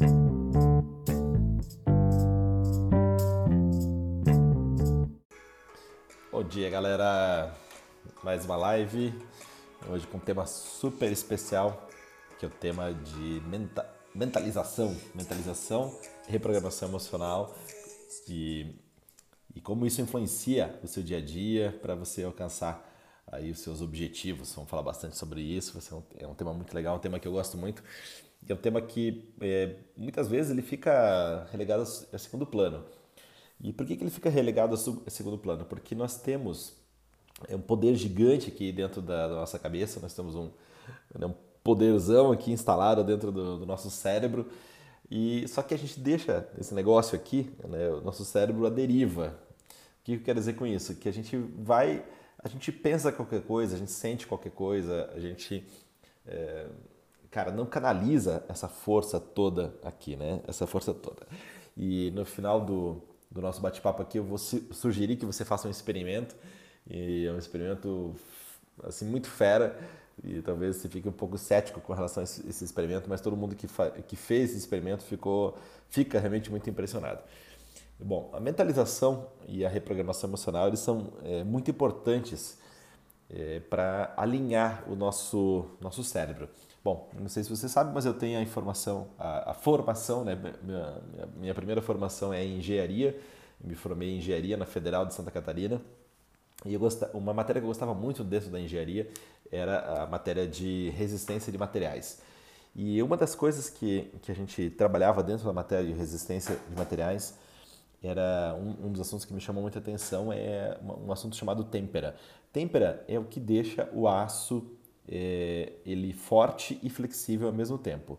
Bom dia, galera. Mais uma live. Hoje com um tema super especial, que é o tema de menta mentalização, mentalização, reprogramação emocional e, e como isso influencia o seu dia a dia para você alcançar aí os seus objetivos. Vamos falar bastante sobre isso. É um tema muito legal, um tema que eu gosto muito. É um tema que é, muitas vezes ele fica relegado a segundo plano. E por que, que ele fica relegado a segundo plano? Porque nós temos é um poder gigante aqui dentro da, nossa cabeça, nós temos um, né, um poderzão aqui instalado dentro do, do, nosso cérebro, e só que a gente deixa esse negócio aqui, né, o nosso cérebro a deriva. O que eu quero dizer com isso? Que a gente vai, a gente pensa qualquer coisa, a gente sente qualquer coisa, a gente, é, cara, não canaliza essa força toda aqui, né? Essa força toda. E no final do, do nosso bate-papo aqui, eu vou sugerir que você faça um experimento. E é um experimento assim muito fera e talvez você fique um pouco cético com relação a esse, experimento, mas todo mundo que, que fez esse experimento ficou fica realmente muito impressionado. Bom, a mentalização e a reprogramação emocional eles são é, muito importantes é, para alinhar o nosso nosso cérebro. Bom, não sei se você sabe, mas eu tenho a informação, a, a formação, né? Minha, minha, primeira formação é em engenharia. me formei em engenharia na Federal de Santa Catarina. E gostava, uma matéria que eu gostava muito dentro da engenharia era a matéria de resistência de materiais. E uma das coisas que, que a gente trabalhava dentro da matéria de resistência de materiais era um, um dos assuntos que me chamou muita atenção é um assunto chamado têmpera. Têmpera é o que deixa o aço é, ele forte e flexível ao mesmo tempo.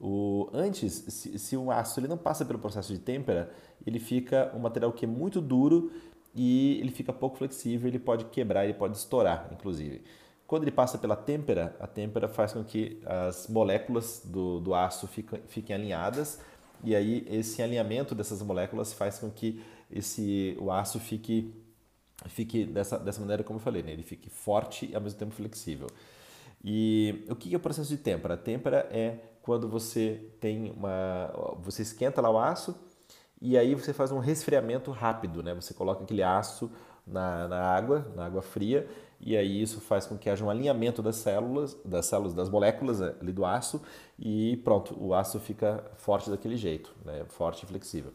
O, antes, se, se o aço ele não passa pelo processo de têmpera, ele fica um material que é muito duro e ele fica pouco flexível, ele pode quebrar, ele pode estourar, inclusive. Quando ele passa pela têmpera, a têmpera faz com que as moléculas do, do aço fiquem, fiquem alinhadas e aí esse alinhamento dessas moléculas faz com que esse, o aço fique, fique dessa, dessa maneira como eu falei, né? ele fique forte e ao mesmo tempo flexível. E o que é o processo de têmpera? Têmpera é quando você tem uma. você esquenta lá o aço e aí você faz um resfriamento rápido, né? Você coloca aquele aço na, na água, na água fria, e aí isso faz com que haja um alinhamento das células, das células, das moléculas eh, ali do aço, e pronto, o aço fica forte daquele jeito, né? forte e flexível.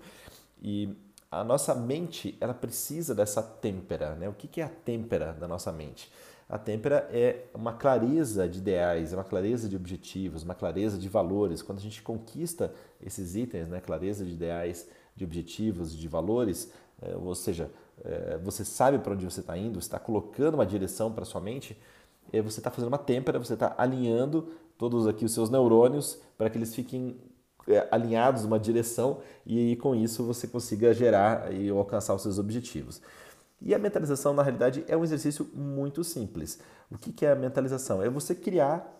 E a nossa mente, ela precisa dessa têmpera, né? O que é a têmpera da nossa mente? A têmpera é uma clareza de ideais, é uma clareza de objetivos, uma clareza de valores. Quando a gente conquista esses itens, né? clareza de ideais, de objetivos, de valores, é, ou seja, é, você sabe para onde você está indo, você está colocando uma direção para sua mente, é, você está fazendo uma têmpera, você está alinhando todos aqui os seus neurônios para que eles fiquem alinhados numa direção e com isso você consiga gerar e alcançar os seus objetivos. E a mentalização, na realidade, é um exercício muito simples. O que é a mentalização? É você criar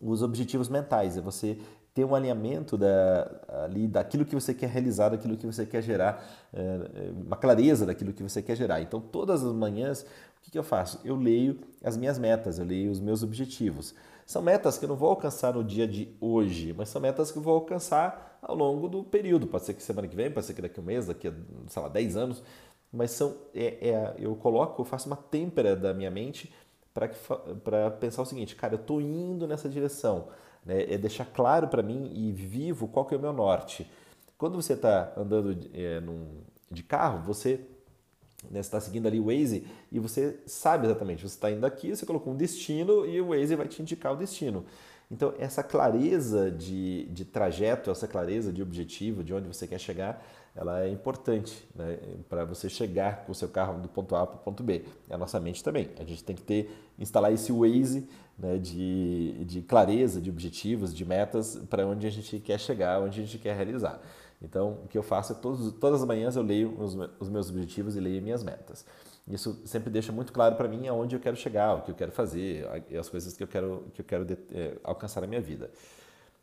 os objetivos mentais, é você ter um alinhamento da, ali daquilo que você quer realizar, daquilo que você quer gerar, é, uma clareza daquilo que você quer gerar. Então, todas as manhãs, o que, que eu faço? Eu leio as minhas metas, eu leio os meus objetivos. São metas que eu não vou alcançar no dia de hoje, mas são metas que eu vou alcançar ao longo do período. Pode ser que semana que vem, pode ser que daqui a um mês, daqui a, sei lá, 10 anos. Mas são, é, é eu coloco, eu faço uma têmpera da minha mente para pensar o seguinte, cara, eu estou indo nessa direção né, é deixar claro para mim e vivo qual que é o meu norte. Quando você está andando é, num, de carro, você né, está seguindo ali o Waze e você sabe exatamente, você está indo aqui, você colocou um destino e o Waze vai te indicar o destino. Então, essa clareza de, de trajeto, essa clareza de objetivo, de onde você quer chegar, ela é importante né, para você chegar com o seu carro do ponto A para o ponto B. E a nossa mente também. A gente tem que ter, instalar esse Waze né, de, de clareza, de objetivos, de metas para onde a gente quer chegar, onde a gente quer realizar. Então, o que eu faço é todos, todas as manhãs eu leio os, os meus objetivos e leio minhas metas. Isso sempre deixa muito claro para mim aonde eu quero chegar, o que eu quero fazer, as coisas que eu quero, que eu quero é, alcançar na minha vida.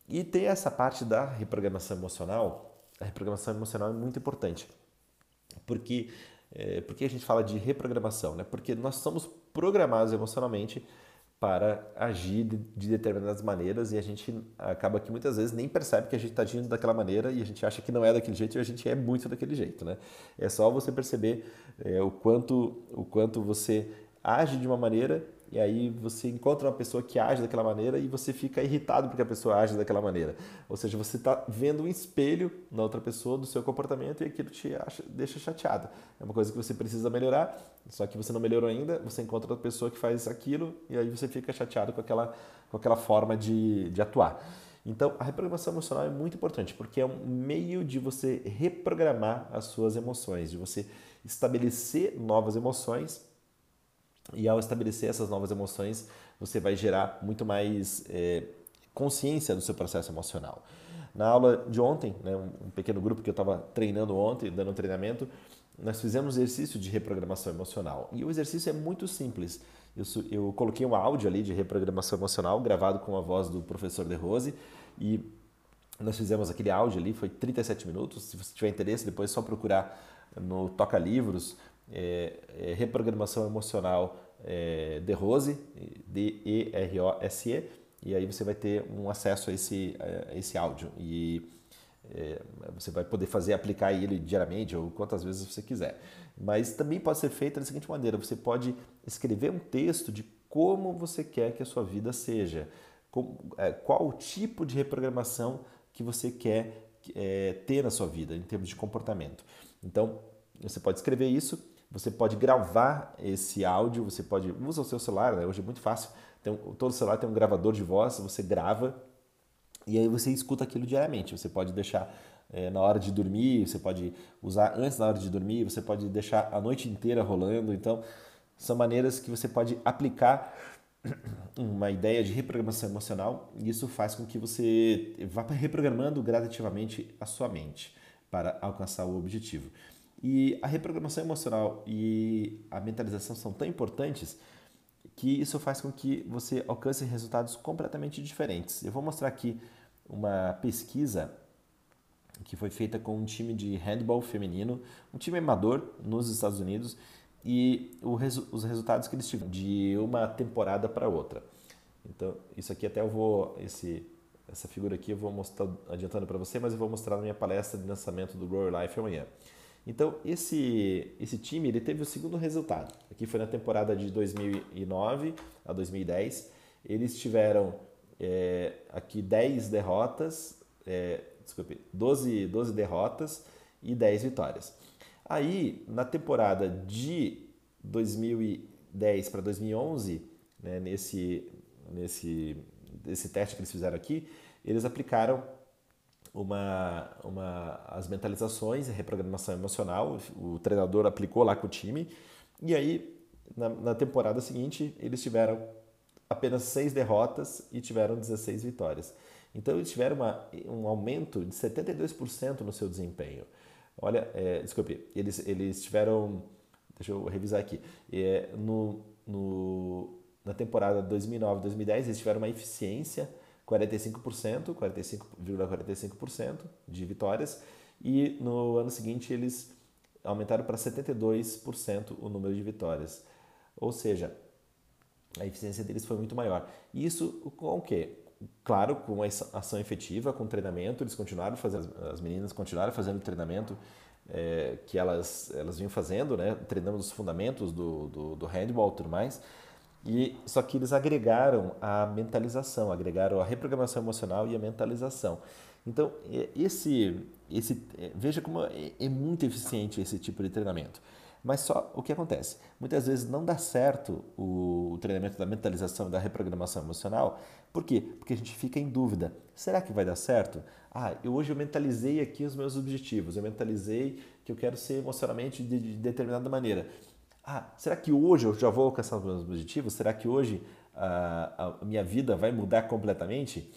E tem essa parte da reprogramação emocional. A reprogramação emocional é muito importante. Porque, é, porque a gente fala de reprogramação? Né? Porque nós somos programados emocionalmente para agir de, de, determinadas maneiras e a gente acaba que muitas vezes nem percebe que a gente está agindo daquela maneira e a gente acha que não é daquele jeito e a gente é muito daquele jeito, né? É só você perceber é, o quanto o quanto você age de uma maneira e aí você encontra uma pessoa que age daquela maneira e você fica irritado porque a pessoa age daquela maneira. Ou seja, você está vendo um espelho na outra pessoa do seu comportamento e aquilo te acha, deixa chateado. É uma coisa que você precisa melhorar, só que você não melhorou ainda, você encontra outra pessoa que faz aquilo e aí você fica chateado com aquela, com aquela forma de, de atuar. Então, a reprogramação emocional é muito importante porque é um meio de você reprogramar as suas emoções, de você estabelecer novas emoções e ao estabelecer essas novas emoções, você vai gerar muito mais é, consciência do seu processo emocional. Na aula de ontem, né, um pequeno grupo que eu estava treinando ontem, dando um treinamento, nós fizemos um exercício de reprogramação emocional. E o exercício é muito simples. Eu, eu coloquei um áudio ali de reprogramação emocional, gravado com a voz do professor De Rose, e nós fizemos aquele áudio ali, foi 37 minutos. Se você tiver interesse, depois é só procurar no Toca Livros é, é, reprogramação emocional é, de Rose, D-E-R-O-S-E, e aí você vai ter um acesso a esse, a esse áudio. E é, você vai poder fazer, aplicar ele diariamente ou quantas vezes você quiser. Mas também pode ser feito da seguinte maneira: você pode escrever um texto de como você quer que a sua vida seja, é, qual o tipo de reprogramação que você quer é, ter na sua vida em termos de comportamento. Então, você pode escrever isso você pode gravar esse áudio, você pode. Usa o seu celular, né? hoje é muito fácil. Tem, todo celular tem um gravador de voz, você grava e aí você escuta aquilo diariamente. Você pode deixar é, na hora de dormir, você pode usar antes da hora de dormir, você pode deixar a noite inteira rolando. Então, são maneiras que você pode aplicar uma ideia de reprogramação emocional e isso faz com que você vá reprogramando gradativamente a sua mente para alcançar o objetivo. E a reprogramação emocional e a mentalização são tão importantes que isso faz com que você alcance resultados completamente diferentes. Eu vou mostrar aqui uma pesquisa que foi feita com um time de handball feminino, um time amador nos Estados Unidos, e os resultados que eles tiveram de uma temporada para outra. Então, isso aqui até eu vou, esse, essa figura aqui eu vou mostrar adiantando para você, mas eu vou mostrar na minha palestra de lançamento do Grow Life amanhã. Então, esse, esse time ele teve o segundo resultado. Aqui foi na temporada de 2009 a 2010. Eles tiveram é, aqui 10 derrotas, é, desculpe, 12, 12 derrotas e 10 vitórias. Aí, na temporada de 2010 para 2011, né, nesse, nesse, nesse teste que eles fizeram aqui, eles aplicaram uma, uma, as mentalizações, a reprogramação emocional, o treinador aplicou lá com o time, e aí na, na temporada seguinte eles tiveram apenas seis derrotas e tiveram 16 vitórias. Então eles tiveram uma, um aumento de 72% no seu desempenho. Olha, é, desculpe, eles, eles tiveram, deixa eu revisar aqui, é, no, no, na temporada 2009-2010 eles tiveram uma eficiência 45%, 45,45% de vitórias, e no ano seguinte eles aumentaram para 72% o número de vitórias. Ou seja, a eficiência deles foi muito maior. Isso com o quê? Claro, com a ação efetiva, com treinamento, eles continuaram fazendo, as meninas continuaram fazendo treinamento é, que elas, elas vinham fazendo, né? treinando os fundamentos do, do, do handball e tudo mais, e só que eles agregaram a mentalização, agregaram a reprogramação emocional e a mentalização. Então, esse, esse veja como é, é muito eficiente esse tipo de treinamento. Mas só o que acontece? Muitas vezes não dá certo o, o treinamento da mentalização e da reprogramação emocional. Por quê? Porque a gente fica em dúvida. Será que vai dar certo? Ah, eu, hoje eu mentalizei aqui os meus objetivos. Eu mentalizei que eu quero ser emocionalmente de, de determinada maneira ah, será que hoje eu já vou alcançar os meus objetivos? Será que hoje a, a minha vida vai mudar completamente?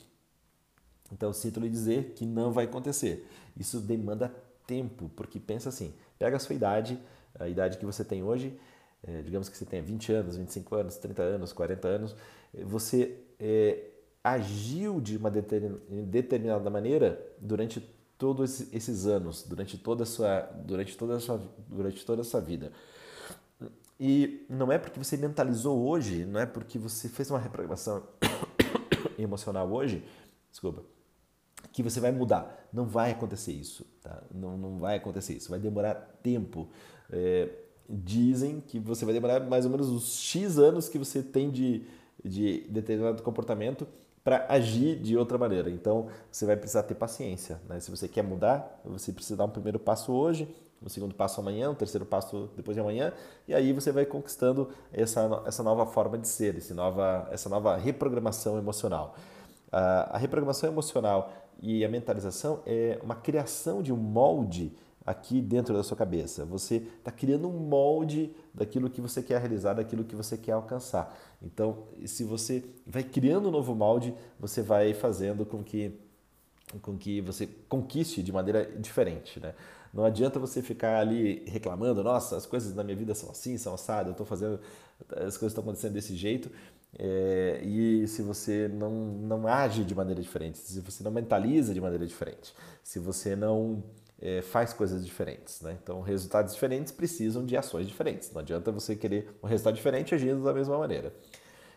Então, sinto lhe dizer que não vai acontecer. Isso demanda tempo, porque pensa assim, pega a sua idade, a idade que você tem hoje, é, digamos que você tenha 20 anos, 25 anos, 30 anos, 40 anos, você é, agiu de uma determinada maneira durante todos esses anos, durante toda a sua, durante toda a sua, durante toda a sua vida. E não é porque você mentalizou hoje, não é porque você fez uma reprogramação emocional hoje, desculpa, que você vai mudar. Não vai acontecer isso, tá? Não, não vai acontecer isso. Vai demorar tempo. É, dizem que você vai demorar mais ou menos os X anos que você tem de, de determinado comportamento para agir de outra maneira. Então, você vai precisar ter paciência. Né? Se você quer mudar, você precisa dar um primeiro passo hoje, um segundo passo amanhã, um terceiro passo depois de amanhã, e aí você vai conquistando essa, essa nova forma de ser, esse nova, essa nova reprogramação emocional. A reprogramação emocional e a mentalização é uma criação de um molde aqui dentro da sua cabeça. Você está criando um molde daquilo que você quer realizar, daquilo que você quer alcançar. Então, se você vai criando um novo molde, você vai fazendo com que com que você conquiste de maneira diferente, né? Não adianta você ficar ali reclamando, nossa, as coisas na minha vida são assim, são assadas, eu estou fazendo, as coisas estão acontecendo desse jeito, é, e se você não, não age de maneira diferente, se você não mentaliza de maneira diferente, se você não é, faz coisas diferentes. Né? Então, resultados diferentes precisam de ações diferentes. Não adianta você querer um resultado diferente agindo da mesma maneira.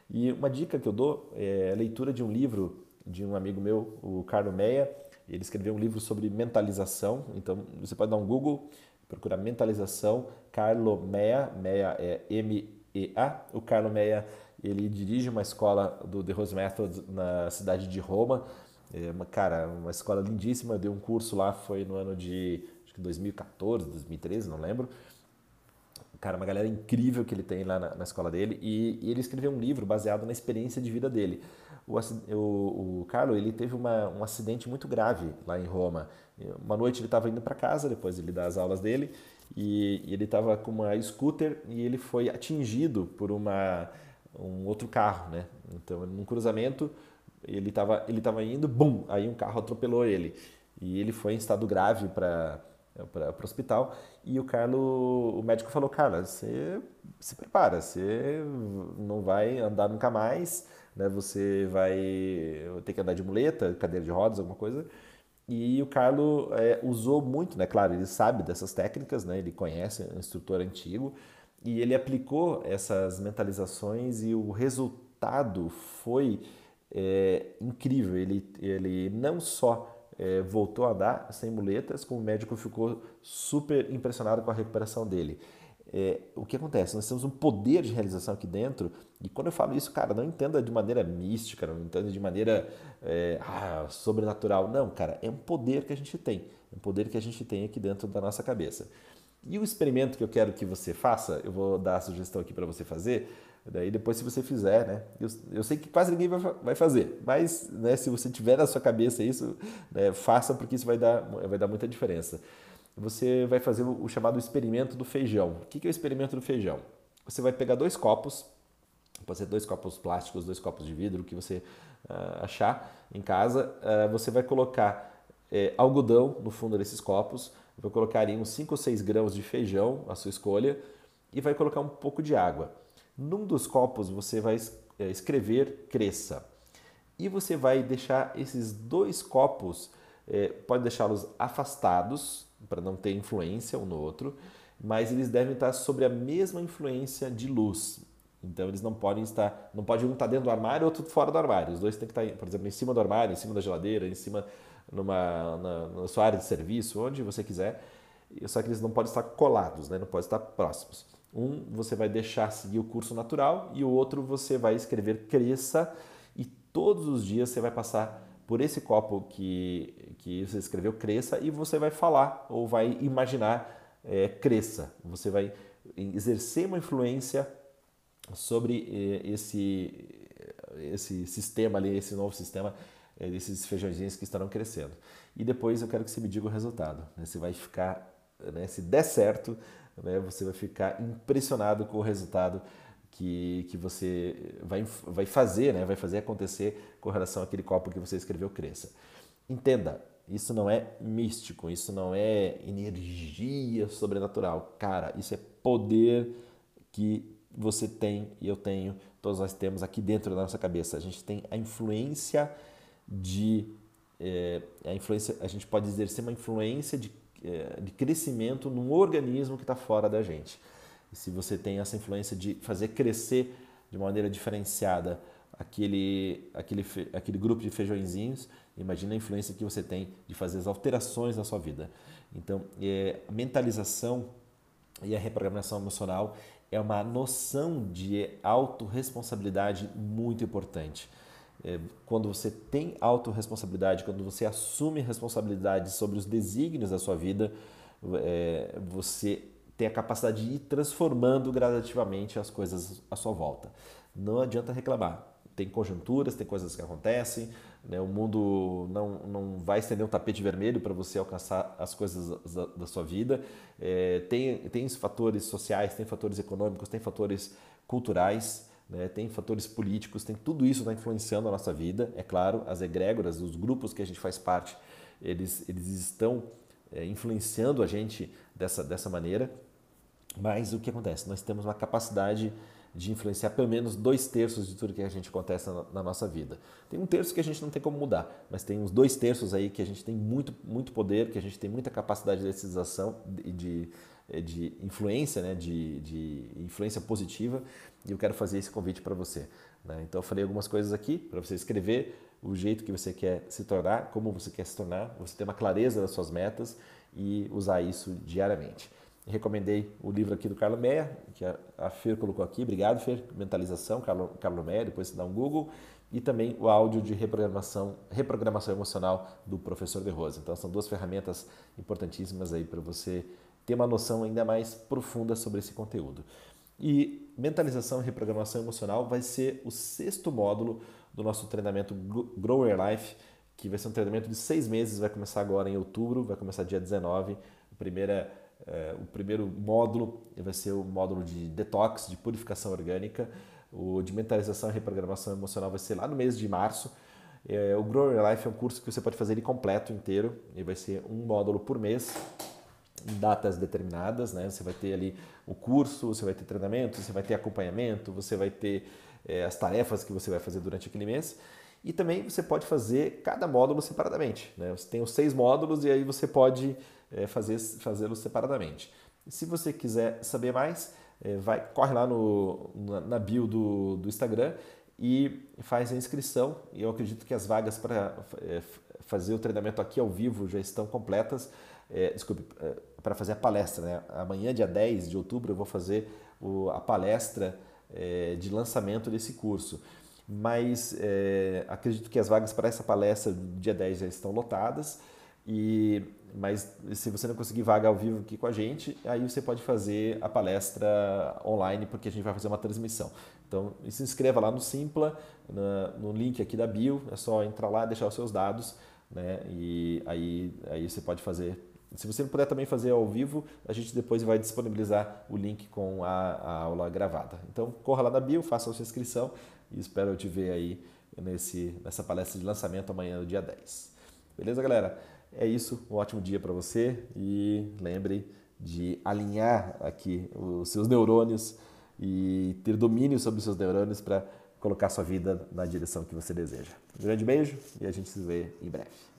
E uma dica que eu dou é a leitura de um livro de um amigo meu, o Carlo Meia. Ele escreveu um livro sobre mentalização. Então, você pode dar um Google, procurar mentalização. Carlo Meia, Meia é M-E-A. O Carlo Meia ele dirige uma escola do The Rose Method na cidade de Roma. É uma, cara, uma escola lindíssima. Deu um curso lá, foi no ano de acho que 2014, 2013, não lembro. Cara, uma galera incrível que ele tem lá na, na escola dele. E, e, ele escreveu um livro baseado na experiência de vida dele. O, o, o Carlo ele teve uma, um acidente muito grave lá em Roma. Uma noite ele estava indo para casa, depois ele dá as aulas dele, e, e ele estava com uma scooter e ele foi atingido por uma, um outro carro, né? Então, num cruzamento, ele estava ele tava indo, bum, aí um carro atropelou ele. E ele foi em estado grave para para o hospital e o Carlos, o médico falou, cara, você se prepara, você não vai andar nunca mais, né? Você vai ter que andar de muleta, cadeira de rodas, alguma coisa. E o Carlos é, usou muito, né? Claro, ele sabe dessas técnicas, né? Ele conhece, é um instrutor antigo e ele aplicou essas mentalizações e o resultado foi é, incrível. Ele, ele não só é, voltou a andar sem muletas, como o médico ficou super impressionado com a recuperação dele. É, o que acontece? Nós temos um poder de realização aqui dentro, e quando eu falo isso, cara, não entenda de maneira mística, não entenda de maneira é, ah, sobrenatural. Não, cara, é um poder que a gente tem, um poder que a gente tem aqui dentro da nossa cabeça. E o experimento que eu quero que você faça, eu vou dar a sugestão aqui para você fazer, Daí depois se você fizer, né? Eu, eu sei que quase ninguém vai, vai fazer, mas né, se você tiver na sua cabeça isso, né, faça porque isso vai dar, vai dar muita diferença. Você vai fazer o, chamado experimento do feijão. O que, que é o experimento do feijão? Você vai pegar dois copos, pode ser dois copos plásticos, dois copos de vidro, o que você uh, achar em casa. Uh, você vai colocar uh, algodão no fundo desses copos, vai colocar aí uns 5 ou 6 grãos de feijão, a sua escolha, e vai colocar um pouco de água. Num dos copos você vai é, escrever cresça. E você vai deixar esses dois copos, é, pode deixá-los afastados para não ter influência um no outro, mas eles devem estar sobre a mesma influência de luz. Então eles não podem estar, não pode um estar dentro do armário e outro fora do armário. Os dois têm que estar, por exemplo, em cima do armário, em cima da geladeira, em cima numa na, na sua área de serviço, onde você quiser. Só que eles não podem estar colados, né? não podem estar próximos. Um você vai deixar seguir o curso natural e o outro você vai escrever cresça e todos os dias você vai passar por esse copo que, que você escreveu cresça e você vai falar ou vai imaginar é, cresça. Você vai exercer uma influência sobre é, esse, esse sistema ali, esse novo sistema, é, esses feijõezinhos que estarão crescendo. E depois eu quero que você me diga o resultado. Né? Você vai ficar, né? se der certo, né, você vai ficar impressionado com o resultado que, que você vai, vai fazer, né, vai fazer acontecer com relação àquele copo que você escreveu cresça. Entenda, isso não é místico, isso não é energia sobrenatural. Cara, isso é poder que você tem e eu tenho, todos nós temos aqui dentro da nossa cabeça. A gente tem a influência de. É, a, influência, a gente pode exercer uma influência de de crescimento num organismo que está fora da gente. e se você tem essa influência de fazer crescer de maneira diferenciada aquele, aquele, aquele grupo de feijõezinhos, imagina a influência que você tem de fazer as alterações na sua vida. Então, é, a mentalização e a reprogramação emocional é uma noção de autorresponsabilidade muito importante. É, quando você tem autorresponsabilidade, quando você assume responsabilidade sobre os desígnios da sua vida, é, você tem a capacidade de ir transformando gradativamente as coisas à sua volta. Não adianta reclamar. Tem conjunturas, tem coisas que acontecem, né? o mundo não, não vai estender um tapete vermelho para você alcançar as coisas da, da sua vida. É, tem, tem fatores sociais, tem fatores econômicos, tem fatores culturais, né? tem fatores políticos, tem tudo isso está influenciando a nossa vida. É claro, as egrégoras, os grupos que a gente faz parte, eles, eles estão é, influenciando a gente dessa, dessa maneira. Mas o que acontece? Nós temos uma capacidade de influenciar pelo menos dois terços de tudo que a gente acontece na, nossa vida. Tem um terço que a gente não tem como mudar, mas tem uns dois terços aí que a gente tem muito, muito poder, que a gente tem muita capacidade de de, de, de influência, né? de, de influência positiva, e eu quero fazer esse convite para você. Né? Então eu falei algumas coisas aqui para você escrever o jeito que você quer se tornar, como você quer se tornar, você ter uma clareza das suas metas e usar isso diariamente. Recomendei o livro aqui do Carlo Meia, que a Fer colocou aqui. Obrigado, Fer. Mentalização, Carlo, Carlo Meia, depois você dá um Google. E também o áudio de reprogramação, reprogramação emocional do professor De Rosa. Então, são duas ferramentas importantíssimas aí para você ter uma noção ainda mais profunda sobre esse conteúdo. E mentalização e reprogramação emocional vai ser o sexto módulo do nosso treinamento Grow Your Life, que vai ser um treinamento de seis meses, vai começar agora em outubro, vai começar dia 19. A primeira é, o primeiro módulo vai ser o módulo de detox, de purificação orgânica. O de mentalização e reprogramação emocional vai ser lá no mês de março. É, o Grow Your Life é um curso que você pode fazer ele completo, inteiro. E vai ser um módulo por mês, datas determinadas. Né? Você vai ter ali o curso, você vai ter treinamento, você vai ter acompanhamento, você vai ter é, as tarefas que você vai fazer durante aquele mês. E também você pode fazer cada módulo separadamente. Né? Você tem os seis módulos e aí você pode é, fazê-los separadamente. Se você quiser saber mais, é, vai, corre lá no, na, na bio do, do Instagram e faz a inscrição. E eu acredito que as vagas para é, fazer o treinamento aqui ao vivo já estão completas. É, desculpe, para fazer a palestra. Né? Amanhã, dia 10 de outubro, eu vou fazer o, a palestra é, de lançamento desse curso. Mas é, acredito que as vagas para essa palestra dia 10 já estão lotadas. E mas se você não conseguir vaga ao vivo aqui com a gente, aí você pode fazer a palestra online, porque a gente vai fazer uma transmissão. Então, se inscreva lá no Simpla, no link aqui da bio, é só entrar lá, deixar os seus dados, né? E aí, aí você pode fazer. Se você não puder também fazer ao vivo, a gente depois vai disponibilizar o link com a, a aula gravada. Então, corra lá na bio, faça a sua inscrição e espero te ver aí nesse, nessa palestra de lançamento amanhã, no dia 10. Beleza, galera? É isso, um ótimo dia para você e lembre de alinhar aqui os seus neurônios e ter domínio sobre os seus neurônios para colocar sua vida na direção que você deseja. Um grande beijo e a gente se vê em breve.